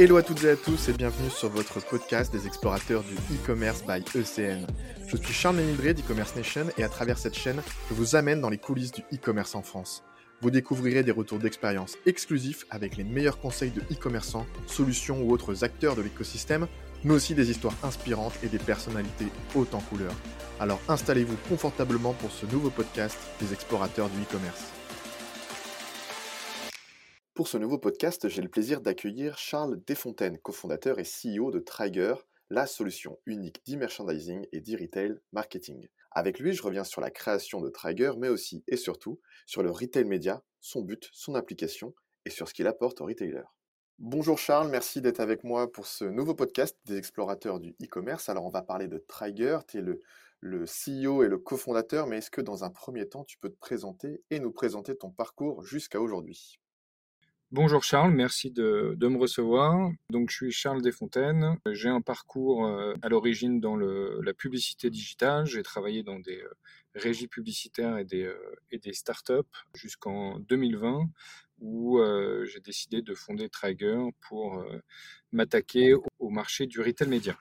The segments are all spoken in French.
Hello à toutes et à tous et bienvenue sur votre podcast des explorateurs du e-commerce by ECN. Je suis Charles Ménildré d'e-commerce Nation et à travers cette chaîne, je vous amène dans les coulisses du e-commerce en France. Vous découvrirez des retours d'expérience exclusifs avec les meilleurs conseils de e-commerçants, solutions ou autres acteurs de l'écosystème, mais aussi des histoires inspirantes et des personnalités hautes en couleur. Alors installez-vous confortablement pour ce nouveau podcast des explorateurs du e-commerce. Pour ce nouveau podcast, j'ai le plaisir d'accueillir Charles Desfontaines, cofondateur et CEO de Trigger, la solution unique d'e-merchandising et d'e-retail marketing. Avec lui, je reviens sur la création de Trigger, mais aussi et surtout sur le retail média, son but, son application et sur ce qu'il apporte aux retailers. Bonjour Charles, merci d'être avec moi pour ce nouveau podcast des explorateurs du e-commerce. Alors on va parler de Trigger, tu es le, le CEO et le cofondateur, mais est-ce que dans un premier temps tu peux te présenter et nous présenter ton parcours jusqu'à aujourd'hui? Bonjour Charles, merci de, me recevoir. Donc je suis Charles Desfontaines. J'ai un parcours euh, à l'origine dans la publicité digitale. J'ai travaillé dans des euh, régies publicitaires et des, euh, startups jusqu'en 2020 où j'ai décidé de fonder Trigger pour m'attaquer au, marché du retail média.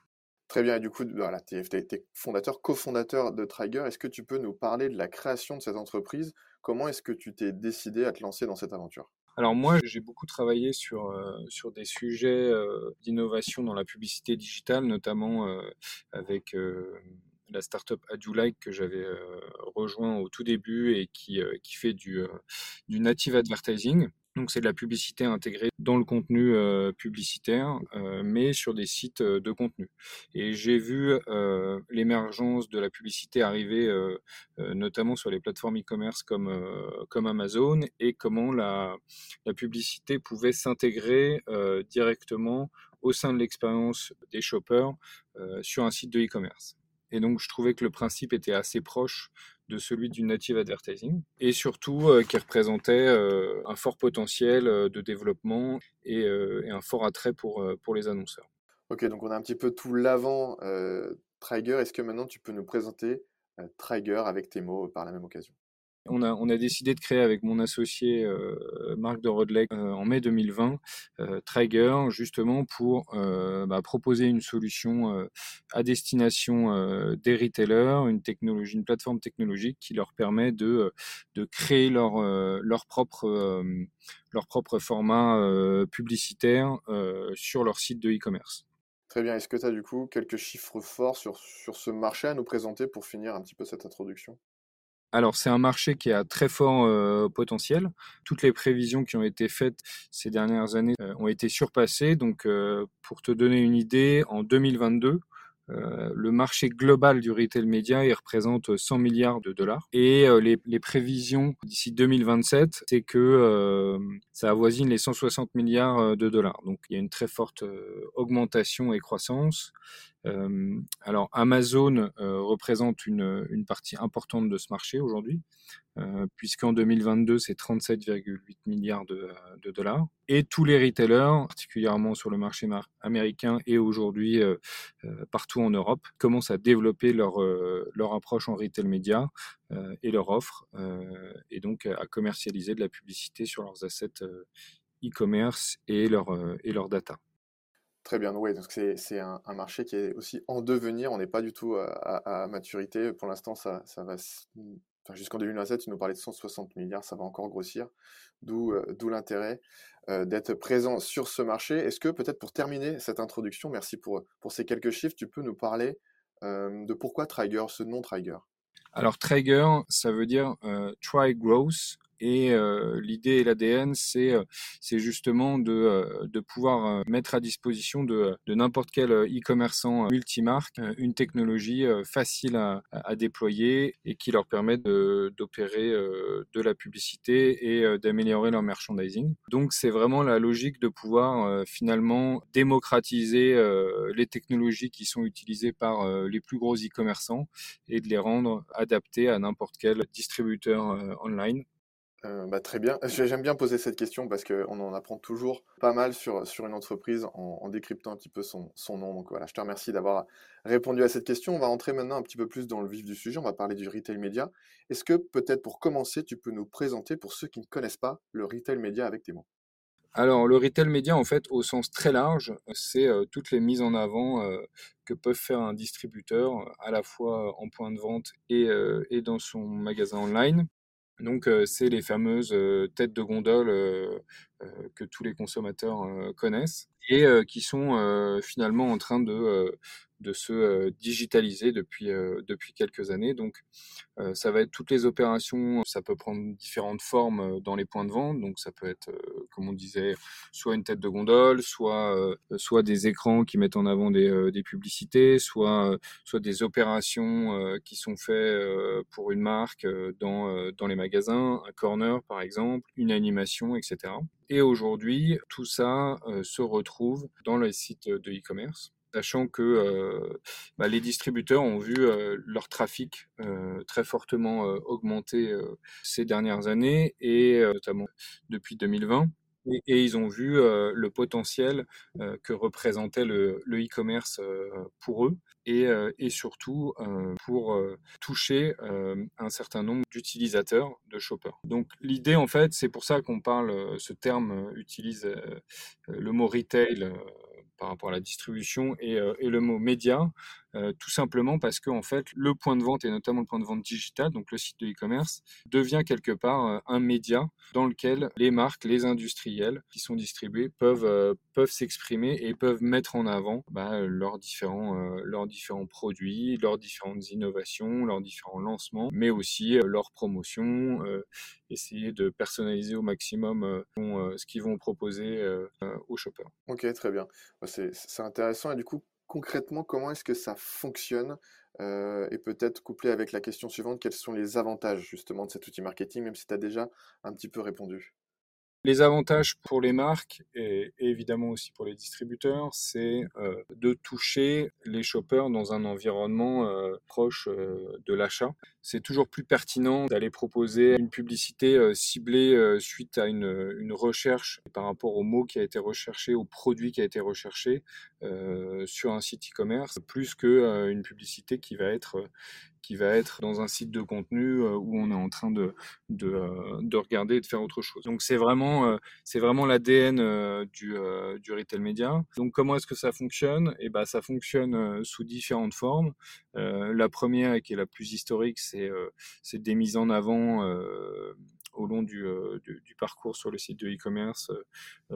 Très bien, et du coup, tu es, fondateur, cofondateur de Trigger. Est-ce que tu peux nous parler de la création de cette entreprise? Comment est-ce que tu t'es décidé à te lancer dans cette aventure? Alors moi, j'ai beaucoup travaillé sur, euh, sur des sujets euh, d'innovation dans la publicité digitale, notamment euh, avec la startup Adulike que j'avais rejoint au tout début et qui, qui fait du, du native advertising. Donc c'est de la publicité intégrée dans le contenu euh, publicitaire, euh, mais sur des sites euh, de contenu. Et j'ai vu l'émergence de la publicité arriver, notamment sur les plateformes e-commerce comme, Amazon, et comment la publicité pouvait s'intégrer directement au sein de l'expérience des shoppers sur un site de e-commerce. Et donc, je trouvais que le principe était assez proche de celui du native advertising et surtout euh, qui représentait euh, un fort potentiel euh, de développement et, un fort attrait pour, pour les annonceurs. Ok, donc on a un petit peu tout l'avant Trigger. Est-ce que maintenant tu peux nous présenter Trigger avec tes mots par la même occasion? On a, décidé de créer avec mon associé euh, Marc de Rodley euh, en mai 2020 euh, Trigger justement pour bah, proposer une solution à destination des retailers, une plateforme technologique qui leur permet de, créer leur, propre format publicitaire sur leur site de e-commerce. Très bien. Est-ce que tu as du coup quelques chiffres forts sur ce marché à nous présenter pour finir un petit peu cette introduction? Alors c'est un marché qui a très fort euh, potentiel. Toutes les prévisions qui ont été faites ces dernières années euh, ont été surpassées. Donc euh, pour te donner une idée, en 2022, euh, le marché global du retail média, il représente 100 milliards de dollars. Et les, prévisions d'ici 2027, c'est que ça avoisine les 160 milliards de dollars. Donc il y a une très forte augmentation et croissance. Alors Amazon représente une, partie importante de ce marché aujourd'hui. Euh, puisqu'en 2022, c'est 37,8 milliards de, dollars. Et tous les retailers, particulièrement sur le marché américain et aujourd'hui euh, euh, partout en Europe, commencent à développer leur, leur approche en retail média et leur offre, et donc à commercialiser de la publicité sur leurs assets e-commerce et leur, et leur data. Très bien, oui, donc c'est un, un, marché qui est aussi en devenir, on n'est pas du tout à, à, maturité. Pour l'instant, ça, ça va jusqu'en 2027, tu nous parlais de 160 milliards, ça va encore grossir, d'où euh, l'intérêt euh, d'être présent sur ce marché. Est-ce que peut-être pour terminer cette introduction, merci pour, pour ces quelques chiffres, tu peux nous parler euh, de pourquoi Trigger, ce nom Trigger Alors Trigger, ça veut dire Try Growth, et euh, l'idée et l'ADN, c'est euh, c'est justement de, euh, de pouvoir mettre à disposition de, de n'importe quel e-commerçant multimarque une technologie facile à, à, déployer et qui leur permet d'opérer de la publicité et d'améliorer leur merchandising. Donc c'est vraiment la logique de pouvoir finalement démocratiser les technologies qui sont utilisées par les plus gros e-commerçants et de les rendre adaptées à n'importe quel distributeur online. Euh, bah, très bien. J'aime bien poser cette question parce qu'on en apprend toujours pas mal sur, sur une entreprise en, décryptant un petit peu son, son, nom. Donc voilà, je te remercie d'avoir répondu à cette question. On va entrer maintenant un petit peu plus dans le vif du sujet. On va parler du retail média. Est-ce que peut-être pour commencer, tu peux nous présenter, pour ceux qui ne connaissent pas, le retail média avec tes mots? Alors, le retail média, en fait, au sens très large, c'est toutes les mises en avant que peuvent faire un distributeur, à la fois en point de vente et, et dans son magasin online. Donc, c'est les fameuses têtes de gondole que tous les consommateurs connaissent et qui sont finalement en train de, de se digitaliser depuis, depuis quelques années. Donc, ça va être toutes les opérations, ça peut prendre différentes formes dans les points de vente. Donc, ça peut être, comme on disait, soit une tête de gondole, soit, soit des écrans qui mettent en avant des, des publicités, soit, soit des opérations qui sont faites pour une marque dans, dans les magasins, un corner par exemple, une animation, etc. Et aujourd'hui, tout ça se retrouve dans les sites de e-commerce sachant que bah, les distributeurs ont vu leur trafic très fortement augmenter ces dernières années et notamment depuis 2020. Et, ils ont vu le potentiel que représentait le e-commerce pour eux et, et surtout pour toucher un certain nombre d'utilisateurs de Shopper. Donc l'idée en fait, c'est pour ça qu'on parle, ce terme utilise le mot retail par rapport à la distribution et, euh, le mot média, euh, tout simplement parce que en fait, le point de vente et notamment le point de vente digital, donc le site de e-commerce, devient quelque part euh, un média dans lequel les marques, les industriels qui sont distribués peuvent peuvent s'exprimer et peuvent mettre en avant bah, leurs différents leurs différents produits, leurs différentes innovations, leurs différents lancements, mais aussi leurs promotions, essayer de personnaliser au maximum ce qu'ils vont proposer aux shoppers. Ok, très bien. Bah, c'est intéressant. Et du coup, concrètement, comment est-ce que ça fonctionne euh, Et peut-être couplé avec la question suivante, quels sont les avantages justement de cet outil marketing, même si tu as déjà un petit peu répondu? Les avantages pour les marques et, évidemment aussi pour les distributeurs, c'est euh, de toucher les shoppers dans un environnement euh, proche euh, de l'achat. C'est toujours plus pertinent d'aller proposer une publicité ciblée suite à une, une, recherche par rapport au mot qui a été recherché, au produit qui a été recherché sur un site e-commerce, plus qu'une publicité qui va être qui va être dans un site de contenu euh, où on est en train euh, de regarder et de faire autre chose. Donc c'est vraiment, euh, l'ADN du, du retail média. Donc comment est-ce que ça fonctionne? Eh ben ça fonctionne sous différentes formes. la première et qui est la plus historique, c'est c'est des mises en avant au long du, du, parcours sur le site de e-commerce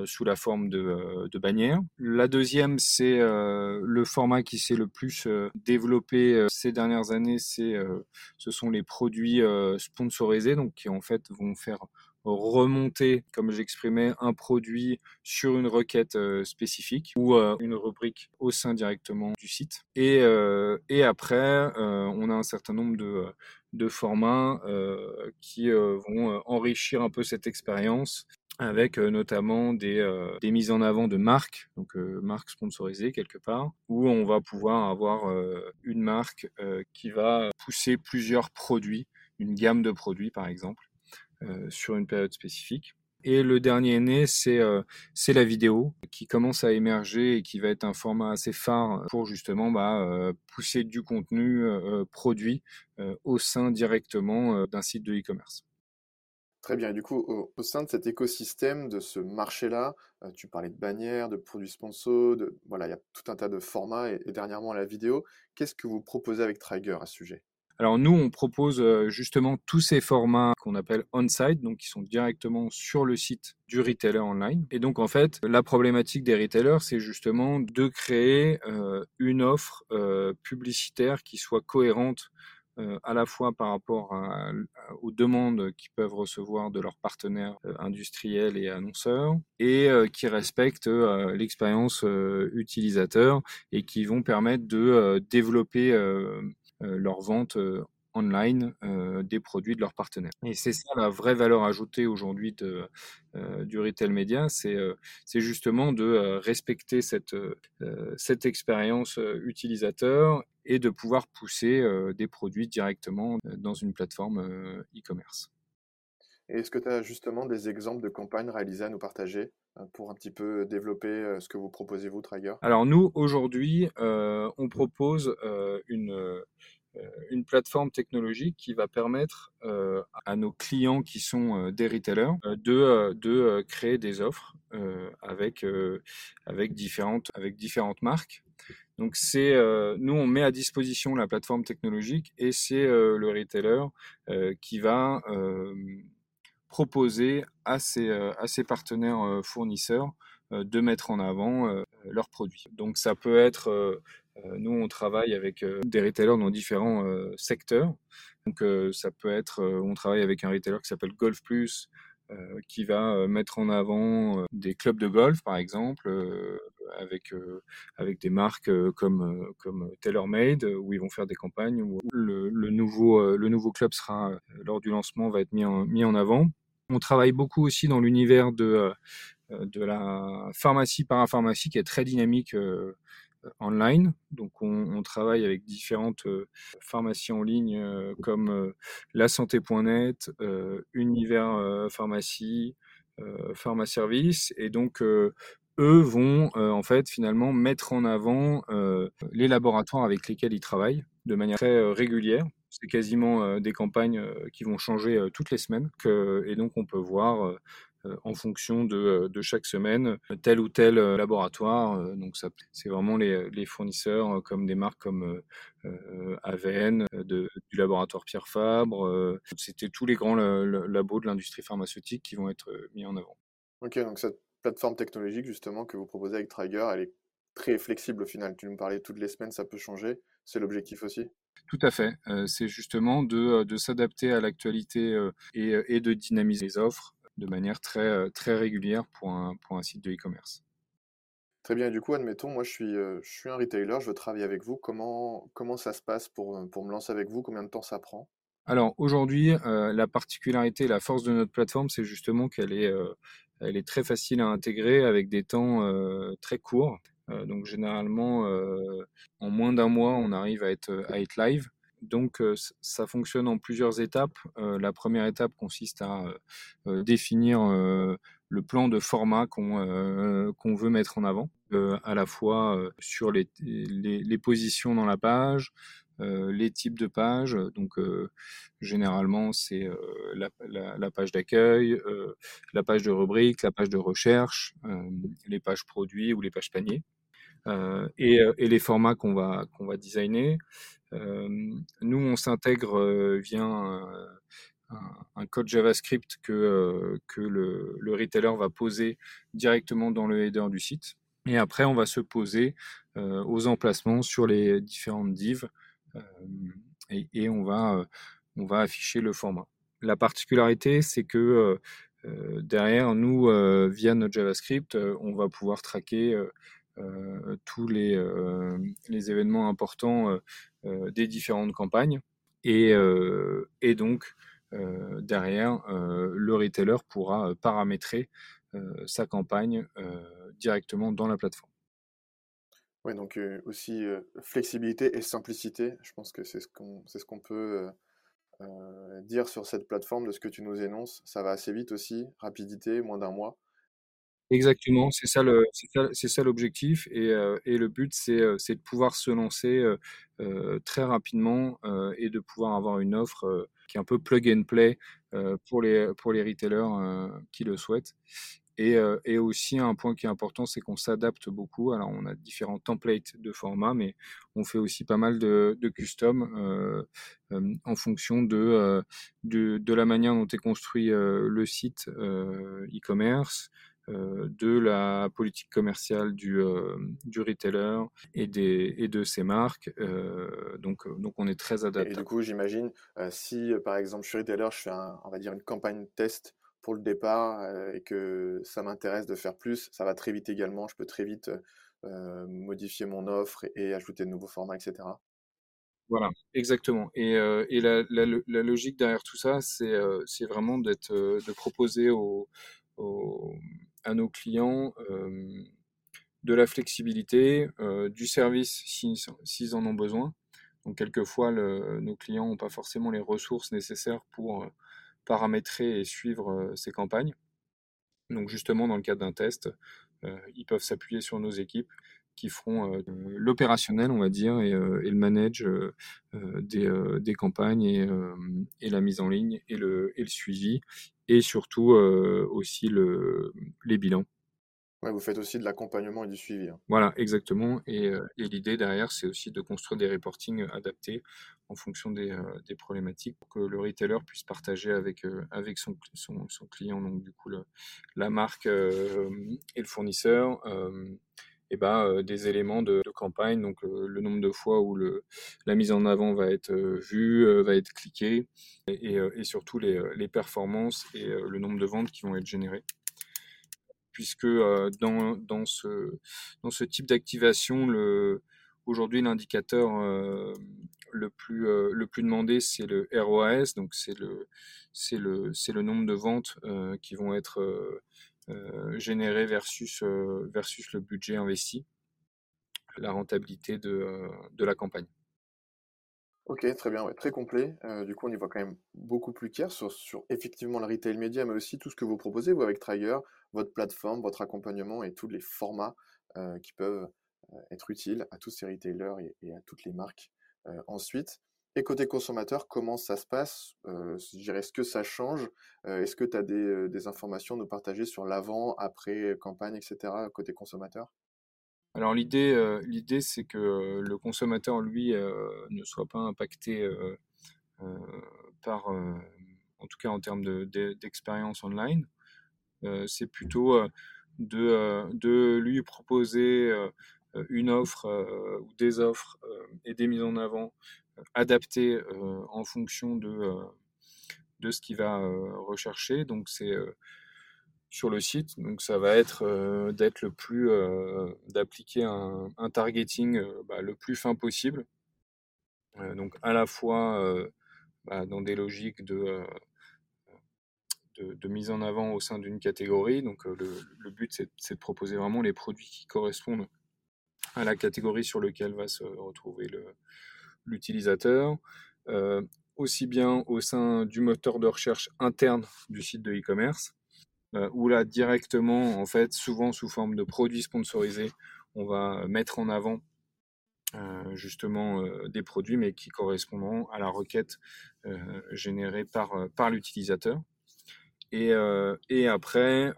sous la forme de, bannières. La deuxième, c'est le format qui s'est le plus développé ces dernières années, c'est ce sont les produits sponsorisés, donc qui en fait vont faire remonter, comme j'exprimais, un produit sur une requête spécifique ou une rubrique au sein directement du site. Et après, on a un certain nombre de, de formats qui vont enrichir un peu cette expérience avec notamment des, des, mises en avant de marques, donc marques sponsorisées quelque part, où on va pouvoir avoir une marque qui va pousser plusieurs produits, une gamme de produits par exemple, sur une période spécifique. Et le dernier né, c'est c'est la vidéo qui commence à émerger et qui va être un format assez phare pour justement bah, pousser du contenu produit au sein directement d'un site de e-commerce. Très bien. Et du coup, au, sein de cet écosystème, de ce marché-là, euh, tu parlais de bannières, de produits sponsors, de, voilà, il y a tout un tas de formats et, dernièrement la vidéo. Qu'est-ce que vous proposez avec Trigger à ce sujet? Alors nous, on propose euh, justement tous ces formats qu'on appelle on-site, donc qui sont directement sur le site du retailer online. Et donc en fait, la problématique des retailers, c'est justement de créer euh, une offre publicitaire qui soit cohérente euh, à la fois par rapport aux demandes qu'ils peuvent recevoir de leurs partenaires euh, industriels et annonceurs, et euh, qui respectent l'expérience utilisateur et qui vont permettre de développer leur vente online euh, des produits de leurs partenaires. Et c'est ça la vraie valeur ajoutée aujourd'hui de, euh, du retail média, c'est euh, justement de respecter cette, cette expérience utilisateur et de pouvoir pousser des produits directement dans une plateforme e-commerce. Est-ce que tu as justement des exemples de campagnes réalisées à nous partager pour un petit peu développer ce que vous proposez, vous, Traeger Alors nous, aujourd'hui, on propose une, une plateforme technologique qui va permettre à nos clients qui sont des retailers de, de créer des offres avec, avec, différentes, avec différentes marques. Donc c'est nous on met à disposition la plateforme technologique et c'est le retailer qui va proposer à ses, ses partenaires fournisseurs de mettre en avant leurs produits. Donc ça peut être nous, on travaille avec des retailers dans différents secteurs. Donc, ça peut être, on travaille avec un retailer qui s'appelle Golf Plus, qui va mettre en avant des clubs de golf, par exemple, avec, des marques comme, comme TaylorMade, où ils vont faire des campagnes, où le, nouveau, club sera, lors du lancement, va être mis en avant. On travaille beaucoup aussi dans l'univers de, de la pharmacie parapharmacie, qui est très dynamique online. Donc on, travaille avec différentes euh, pharmacies en ligne euh, comme euh, la santé.net, Univers Pharmacie, Pharmaservice. Et donc eux vont en fait finalement mettre en avant les laboratoires avec lesquels ils travaillent de manière très régulière. C'est quasiment des campagnes qui vont changer toutes les semaines. et donc on peut voir euh, en fonction de, chaque semaine tel ou tel euh, laboratoire. Euh, donc c'est vraiment les, fournisseurs comme des marques comme de, du laboratoire Pierre Fabre. C'était tous les grands labos de l'industrie pharmaceutique qui vont être mis en avant. Ok, donc cette plateforme technologique justement que vous proposez avec Trigger, elle est très flexible au final. Tu nous parlais toutes les semaines, ça peut changer. C'est l'objectif aussi? Tout à fait. c'est justement de, de s'adapter à l'actualité et, et, de dynamiser les offres de manière très, euh, très régulière pour un, pour un site de e-commerce. Très bien, du coup, admettons, moi je suis, euh, je suis un retailer, je veux travailler avec vous. Comment, comment ça se passe pour, euh, pour me lancer avec vous? Combien de temps ça prend? Alors aujourd'hui, la particularité, la force de notre plateforme, c'est justement qu'elle est, elle est très facile à intégrer avec des temps très courts. Donc généralement, en moins d'un mois, on arrive à être, à être live. Donc, ça fonctionne en plusieurs étapes. la première étape consiste à définir le plan de format qu'on veut mettre en avant, à la fois sur les, positions dans la page, les types de pages. Donc, généralement, c'est la, page d'accueil, la page de rubrique, la page de recherche, les pages produits ou les pages paniers. Et, les formats qu'on va, qu'on va designer nous, on s'intègre via un, code JavaScript que, que le, retailer va poser directement dans le header du site. Et après, on va se poser aux emplacements sur les différentes divs et, on, va, on va afficher le format. La particularité, c'est que derrière, nous, via notre JavaScript, on va pouvoir traquer tous les, les, événements importants euh, des différentes campagnes. Et, euh, donc, euh, derrière, le retailer pourra paramétrer sa campagne directement dans la plateforme. Oui, donc aussi flexibilité et simplicité. Je pense que c'est ce qu'on ce qu'on peut dire sur cette plateforme de ce que tu nous énonces. Ça va assez vite aussi, rapidité, moins d'un mois. Exactement, c'est ça l'objectif et et le but c'est, c'est de pouvoir se lancer, très rapidement, et de pouvoir avoir une offre, qui est un peu plug and play, pour les retailers, qui le souhaitent et aussi un point qui est important, c'est qu'on s'adapte beaucoup. Alors on a différents templates de format, mais on fait aussi pas mal de de custom, en fonction de, la manière dont est construit, le site, e-commerce, euh, de la politique commerciale du, euh, du retailer et, des, et de ses marques. Euh, donc, donc on est très adapté. Et du coup, j'imagine, si par exemple je suis retailer, je fais un, on va dire une campagne test pour le départ et que ça m'intéresse de faire plus, ça va très vite également. Je peux très vite modifier mon offre et, ajouter de nouveaux formats, etc. Voilà, exactement. Et, et la, la, la, logique derrière tout ça, c'est vraiment d'être, de proposer aux, aux, à nos clients de la flexibilité, du service s'ils en ont besoin. Donc quelquefois, nos clients n'ont pas forcément les ressources nécessaires pour paramétrer et suivre ces campagnes. Donc justement, dans le cadre d'un test, ils peuvent s'appuyer sur nos équipes qui feront l'opérationnel, on va dire, et, le manage des, campagnes et, la mise en ligne et le suivi, et surtout aussi le, les bilans. Ouais, vous faites aussi de l'accompagnement et du suivi. Hein. Voilà, exactement. Et, et l'idée derrière, c'est aussi de construire des reportings adaptés en fonction des, des, problématiques pour que le retailer puisse partager avec, avec son, son, son, client, donc du coup le, la marque et le fournisseur, ben, des éléments de, campagne, donc le nombre de fois où la mise en avant va être vue, va être cliquée, et, surtout les, performances et le nombre de ventes qui vont être générées. Puisque dans, ce, dans ce type d'activation, aujourd'hui l'indicateur le plus, demandé, c'est le ROAS, donc c'est le, le, le nombre de ventes qui vont être généré versus, euh, versus le budget investi, la rentabilité de, euh, de la campagne. Ok, très bien, très complet. du coup, on y voit quand même beaucoup plus clair sur, sur, effectivement le retail média, mais aussi tout ce que vous proposez, vous, avec Trigger, votre plateforme, votre accompagnement et tous les formats qui peuvent être utiles à tous ces retailers et, et à toutes les marques. ensuite, et côté consommateur, comment ça se passe? Euh, Est-ce que ça change? Euh, Est-ce que tu as des, euh, des, informations à nous partager sur l'avant, après campagne, etc. côté consommateur? Alors l'idée, c'est que le consommateur, lui, ne soit pas impacté par, en tout cas en termes d'expérience de, online. c'est plutôt de lui proposer une offre ou des offres et des mises en avant adapté en fonction de, ce qu'il va rechercher. Donc c'est sur le site. Donc ça va être le plus d'appliquer un, targeting bah, le plus fin possible. donc à la fois bah, dans des logiques de, de, mise en avant au sein d'une catégorie. Donc le but c'est de proposer vraiment les produits qui correspondent à la catégorie sur laquelle va se retrouver l'utilisateur, euh, aussi bien au sein du moteur de recherche interne du site de e-commerce, euh, où là directement, en fait, souvent sous forme de produits sponsorisés, on va mettre en avant euh, justement des produits, mais qui correspondront à la requête générée par l'utilisateur. Et, et, après,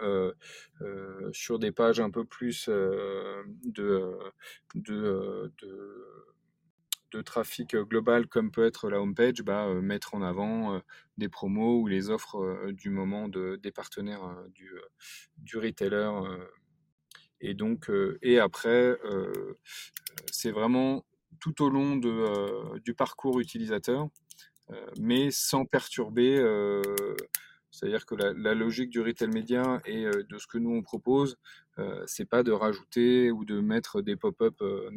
sur des pages un peu plus de trafic global comme peut être la homepage, bah, mettre en avant des promos ou les offres du moment de, des partenaires du, du retailer. Et donc, et après, c'est vraiment tout au long de, du parcours utilisateur, mais sans perturber c'est-à-dire que la, logique du retail média et euh, de ce que nous on propose, euh, c'est pas de rajouter ou de mettre des pop-up euh,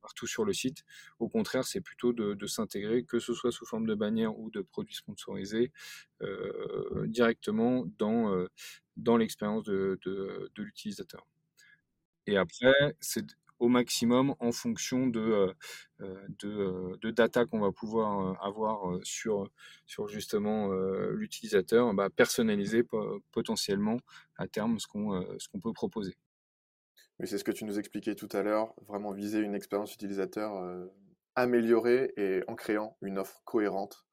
partout sur le site. Au contraire, c'est plutôt de, s'intégrer, que ce soit sous forme de bannière ou de produits sponsorisés, directement dans, dans l'expérience de, de, de l'utilisateur. Et après, c'est au maximum en fonction de, euh, euh, euh, de, data qu'on va pouvoir avoir sur, sur justement l'utilisateur, bah, personnaliser potentiellement à terme ce qu'on peut proposer. C'est ce que tu nous expliquais tout à l'heure, vraiment viser une expérience utilisateur améliorée et en créant une offre cohérente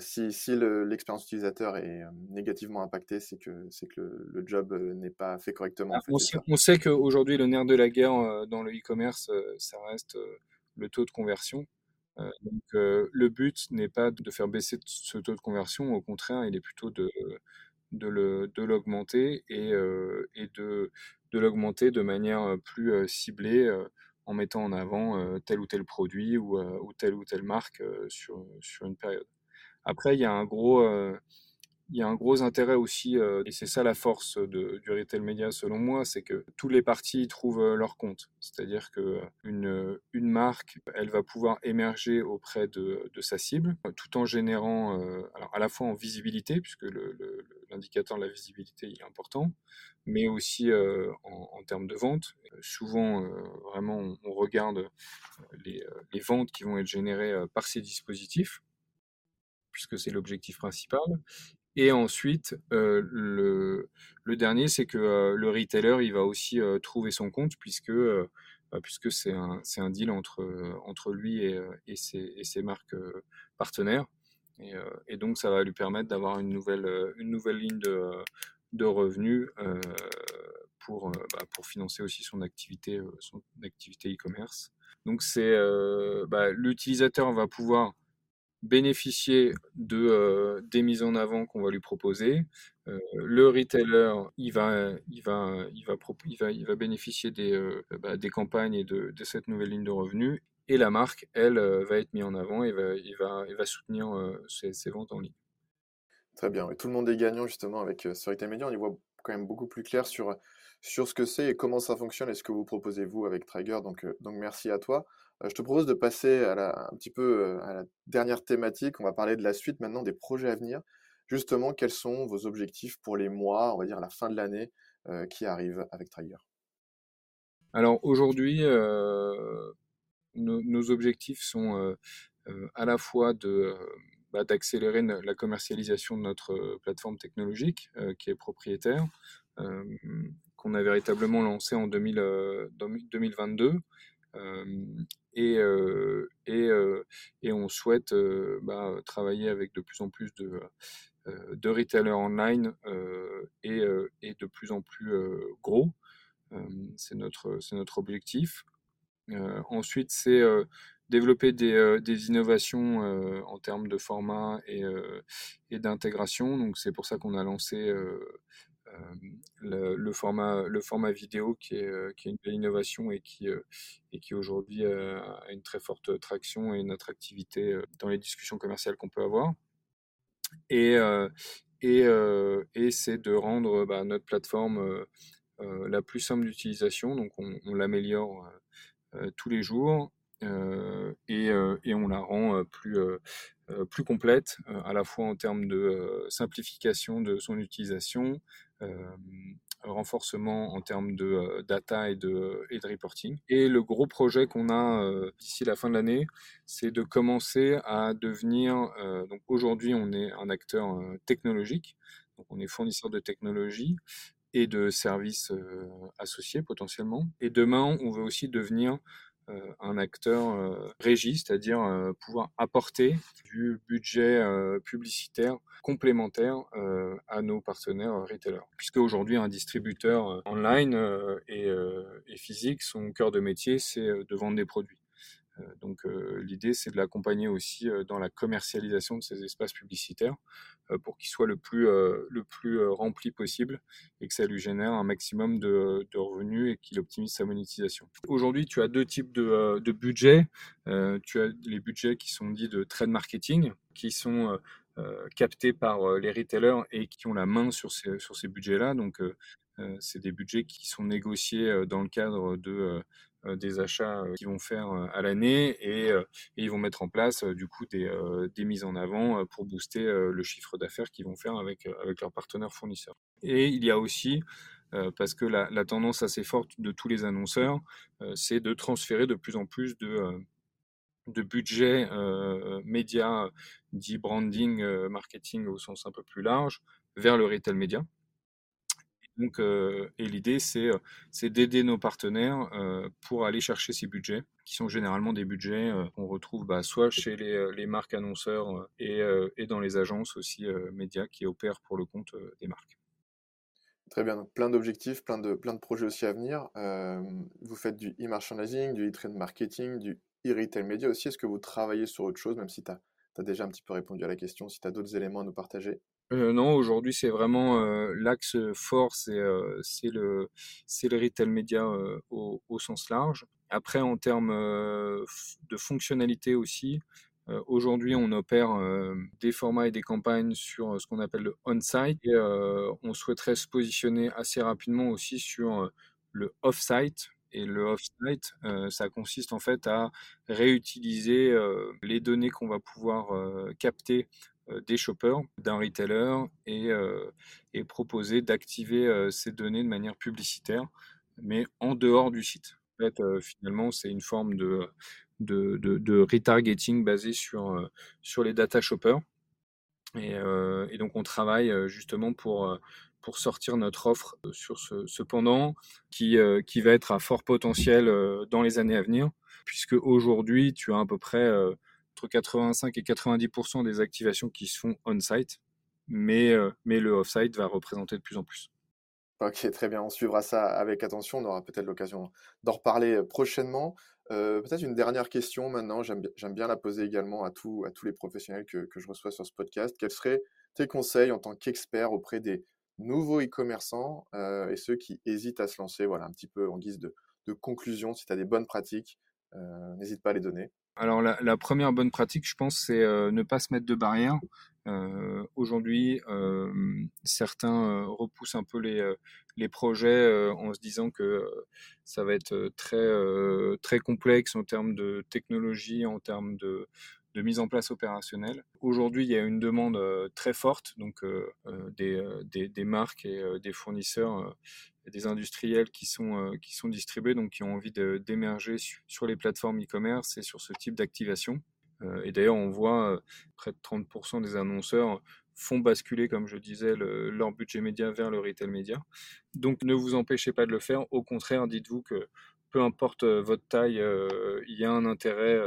si, si l'expérience utilisateur est euh, négativement impactée, c'est que, le, job euh, n'est pas fait correctement. Ah, on, sait, qu'aujourd'hui, le nerf de la guerre dans le e-commerce, ça reste le taux de conversion. donc, le but n'est pas de faire baisser ce taux de conversion, au contraire, il est plutôt de, de, le, de l'augmenter et, et de, de l'augmenter de manière plus ciblée en mettant en avant tel ou tel produit ou, ou telle ou telle marque sur, sur une période. Après, il y a un gros, euh, il y a un gros intérêt aussi, euh, et c'est ça la force du retail média selon moi, c'est que tous les parties trouvent euh, leur compte. C'est-à-dire que une, marque, elle va pouvoir émerger auprès de, sa cible, tout en générant, alors à la fois en visibilité, puisque l'indicateur de la visibilité est important, mais aussi en, termes de vente. Souvent, vraiment, on, on regarde les, les ventes qui vont être générées par ces dispositifs puisque c'est l'objectif principal. Et ensuite, euh, le, dernier, c'est que euh, le retailer, il va aussi euh, trouver son compte, puisque puisque c'est un, un, deal entre, entre lui et, et, ses, marques partenaires. Et, donc, ça va lui permettre d'avoir une nouvelle, une nouvelle ligne de, de revenus pour, bah, pour financer aussi son activité son e-commerce. Donc, c'est bah, l'utilisateur va pouvoir bénéficier de des mises en avant qu'on va lui proposer. le retailer, il va, il va, il va, il va, il va bénéficier des, bah, des campagnes et de, de, cette nouvelle ligne de revenus. Et la marque, elle, va être mise en avant et va, va, va soutenir ses, ses, ventes en ligne. Très bien. Tout le monde est gagnant justement avec ce Retail Media. On y voit quand même beaucoup plus clair sur, sur ce que c'est et comment ça fonctionne et ce que vous proposez vous avec Trigger. Donc, donc merci à toi. Euh, je te propose de passer un petit peu euh, à la dernière thématique. On va parler de la suite maintenant des projets à venir. Justement, quels sont vos objectifs pour les mois, on va dire la fin de l'année euh, qui arrive avec Trigger Alors aujourd'hui, nos, objectifs sont à la fois bah, d'accélérer la commercialisation de notre plateforme technologique qui est propriétaire, qu'on a véritablement lancé en 2022 et, et, et, on souhaite bah, travailler avec de plus en plus de, de retailers online et, et, de plus en plus gros. c'est notre, notre objectif. ensuite, c'est développer des, des innovations en termes de format et, et d'intégration. Donc, c'est pour ça qu'on a lancé le, format, le format vidéo qui est, une innovation et qui, et qui aujourd'hui a une très forte traction et notre activité dans les discussions commerciales qu'on peut avoir. Et, et, et c'est de rendre bah, notre plateforme la plus simple d'utilisation. Donc on, on l'améliore tous les jours et, et, on la rend plus, plus complète, à la fois en termes de simplification de son utilisation, renforcement en termes de data et de, reporting. Et le gros projet qu'on a d'ici la fin de l'année, c'est de commencer à devenir, donc aujourd'hui on est un acteur technologique, donc on est fournisseur de technologie et de services associés potentiellement. Et demain, on veut aussi devenir euh, un acteur euh, régie, c'est-à-dire euh, pouvoir apporter du budget publicitaire complémentaire à nos partenaires retailers. Puisque aujourd'hui, un distributeur online et physique, son cœur de métier, c'est de vendre des produits. Donc l'idée, c'est de l'accompagner aussi dans la commercialisation de ces espaces publicitaires pour qu'il soit le plus, le plus rempli possible et que ça lui génère un maximum de, revenus et qu'il optimise sa monétisation. Aujourd'hui, tu as deux types de, de budgets. tu as les budgets qui sont dits de trade marketing, qui sont captés par les retailers et qui ont la main sur ces, sur ces budgets-là. Donc, c'est des budgets qui sont négociés dans le cadre de euh, des achats euh, qu'ils vont faire euh, à l'année et, ils vont mettre en place du coup des, des mises en avant pour booster le chiffre d'affaires qu'ils vont faire avec, avec leurs partenaires fournisseurs. Et il y a aussi parce que la, tendance assez forte de tous les annonceurs, c'est de transférer de plus en plus de, de budget dit branding, marketing au sens un peu plus large, vers le retail média. Donc, euh, et l'idée, c'est, euh, c'est d'aider nos partenaires euh, pour aller chercher ces budgets, qui sont généralement des budgets qu'on retrouve bah, soit chez les, marques annonceurs et, dans les agences aussi médias qui opèrent pour le compte des marques. Très bien, donc plein d'objectifs, plein de, projets aussi à venir. vous faites du e-merchandising, du e-trade marketing, du e-retail media aussi. Est-ce que vous travaillez sur autre chose, même si tu as, déjà un petit peu répondu à la question, si tu as d'autres éléments à nous partager? Euh, non, aujourd'hui, c'est vraiment euh, l'axe fort, c'est euh, le, le retail média au, au, sens large. Après, en termes de fonctionnalité aussi, aujourd'hui, on opère des formats et des campagnes sur ce qu'on appelle le on-site on souhaiterait se positionner assez rapidement aussi sur le off-site. Et le off-site, ça consiste en fait à réutiliser les données qu'on va pouvoir capter euh, des shoppers, d'un retailer et, euh, et proposer d'activer euh, ces données de manière publicitaire, mais en dehors du site. En fait, finalement, c'est une forme de, de, de, retargeting basé sur, sur les data shoppers. Et, et, donc on travaille justement pour, pour sortir notre offre sur ce, pendant qui, qui va être à fort potentiel dans les années à venir, puisque aujourd'hui, tu as à peu près entre 85 et 90% des activations qui se font on-site, mais, mais le off-site va représenter de plus en plus. Ok, très bien, on suivra ça avec attention, on aura peut-être l'occasion d'en reparler prochainement. peut-être une dernière question maintenant, j'aime bien la poser également à, tous à tous les professionnels que, que je reçois sur ce podcast. Quels seraient tes conseils en tant qu'expert auprès des nouveaux e-commerçants euh, et ceux qui hésitent à se lancer, voilà, un petit peu en guise de, conclusion, si tu as des bonnes pratiques, euh, n'hésite pas à les donner. Alors la, première bonne pratique, je pense, c'est euh, ne pas se mettre de barrières. Aujourd'hui, certains repoussent un peu les, les projets en se disant que ça va être très, très complexe en termes de technologie, en termes de, de mise en place opérationnelle. Aujourd'hui, il y a une demande euh, très forte, donc euh, euh, des, des, marques et des fournisseurs, et des industriels qui sont, qui sont distribués, donc qui ont envie d'émerger sur les plateformes e-commerce et sur ce type d'activation. et d'ailleurs, on voit près de 30% des annonceurs font basculer, comme je disais, leur budget média vers le retail média. Donc ne vous empêchez pas de le faire. Au contraire, dites-vous que peu importe votre taille, il y a un intérêt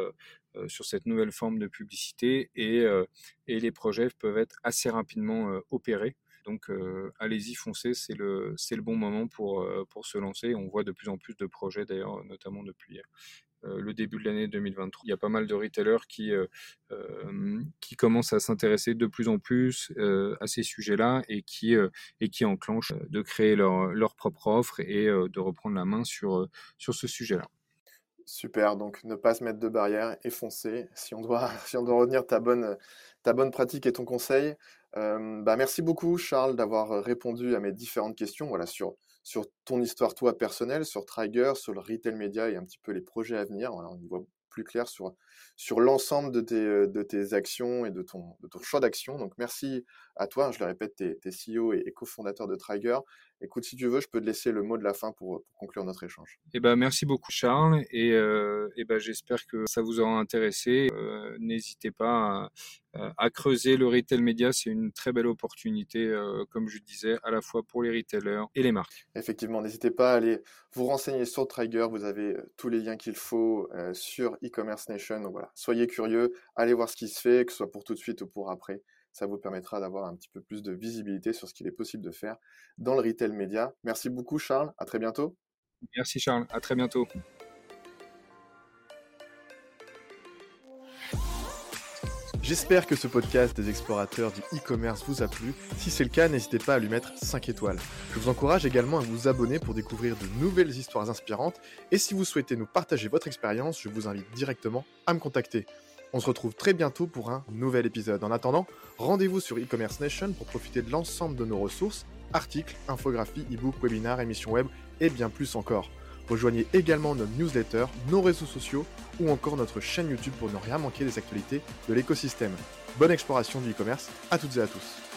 sur cette nouvelle forme de publicité et, euh, et les projets peuvent être assez rapidement euh, opérés. Donc allez-y, foncez, c'est le, bon moment pour, se lancer. On voit de plus en plus de projets d'ailleurs, notamment depuis le début de l'année 2023. Il y a pas mal de retailers qui, qui commencent à s'intéresser de plus en plus à ces sujets-là et qui, et qui enclenchent de créer leur, propre offre et de reprendre la main sur ce sujet-là. Super, donc ne pas se mettre de barrière et foncer. Si on doit, si on doit retenir ta bonne, ta bonne pratique et ton conseil, euh, bah merci beaucoup Charles d'avoir répondu à mes différentes questions voilà, sur, sur ton histoire toi personnelle, sur Trigger, sur le retail média et un petit peu les projets à venir. On y voit plus clair sur, sur l'ensemble de tes, de tes actions et de ton, de ton choix d'action. Donc merci à toi, je le répète, tu es, CEO et, cofondateur de Trigger. Écoute, si tu veux, je peux te laisser le mot de la fin pour, conclure notre échange. Eh ben, merci beaucoup Charles et, euh, eh ben, j'espère que ça vous aura intéressé. Euh, n'hésitez pas à, à, creuser le retail média, c'est une très belle opportunité, euh, comme je disais, à la fois pour les retailers et les marques. Effectivement, n'hésitez pas à aller vous renseigner sur Trigger, vous avez tous les liens qu'il faut sur e-commerce nation. Donc voilà, soyez curieux, allez voir ce qui se fait, que ce soit pour tout de suite ou pour après ça vous permettra d'avoir un petit peu plus de visibilité sur ce qu'il est possible de faire dans le retail média. Merci beaucoup Charles, à très bientôt. Merci Charles, à très bientôt. J'espère que ce podcast des explorateurs du e-commerce vous a plu. Si c'est le cas, n'hésitez pas à lui mettre 5 étoiles. Je vous encourage également à vous abonner pour découvrir de nouvelles histoires inspirantes. Et si vous souhaitez nous partager votre expérience, je vous invite directement à me contacter. On se retrouve très bientôt pour un nouvel épisode. En attendant, rendez-vous sur e-commerce nation pour profiter de l'ensemble de nos ressources, articles, infographies, e-books, webinaires, émissions web et bien plus encore. Rejoignez également notre newsletter, nos réseaux sociaux ou encore notre chaîne YouTube pour ne rien manquer des actualités de l'écosystème. Bonne exploration du e-commerce à toutes et à tous.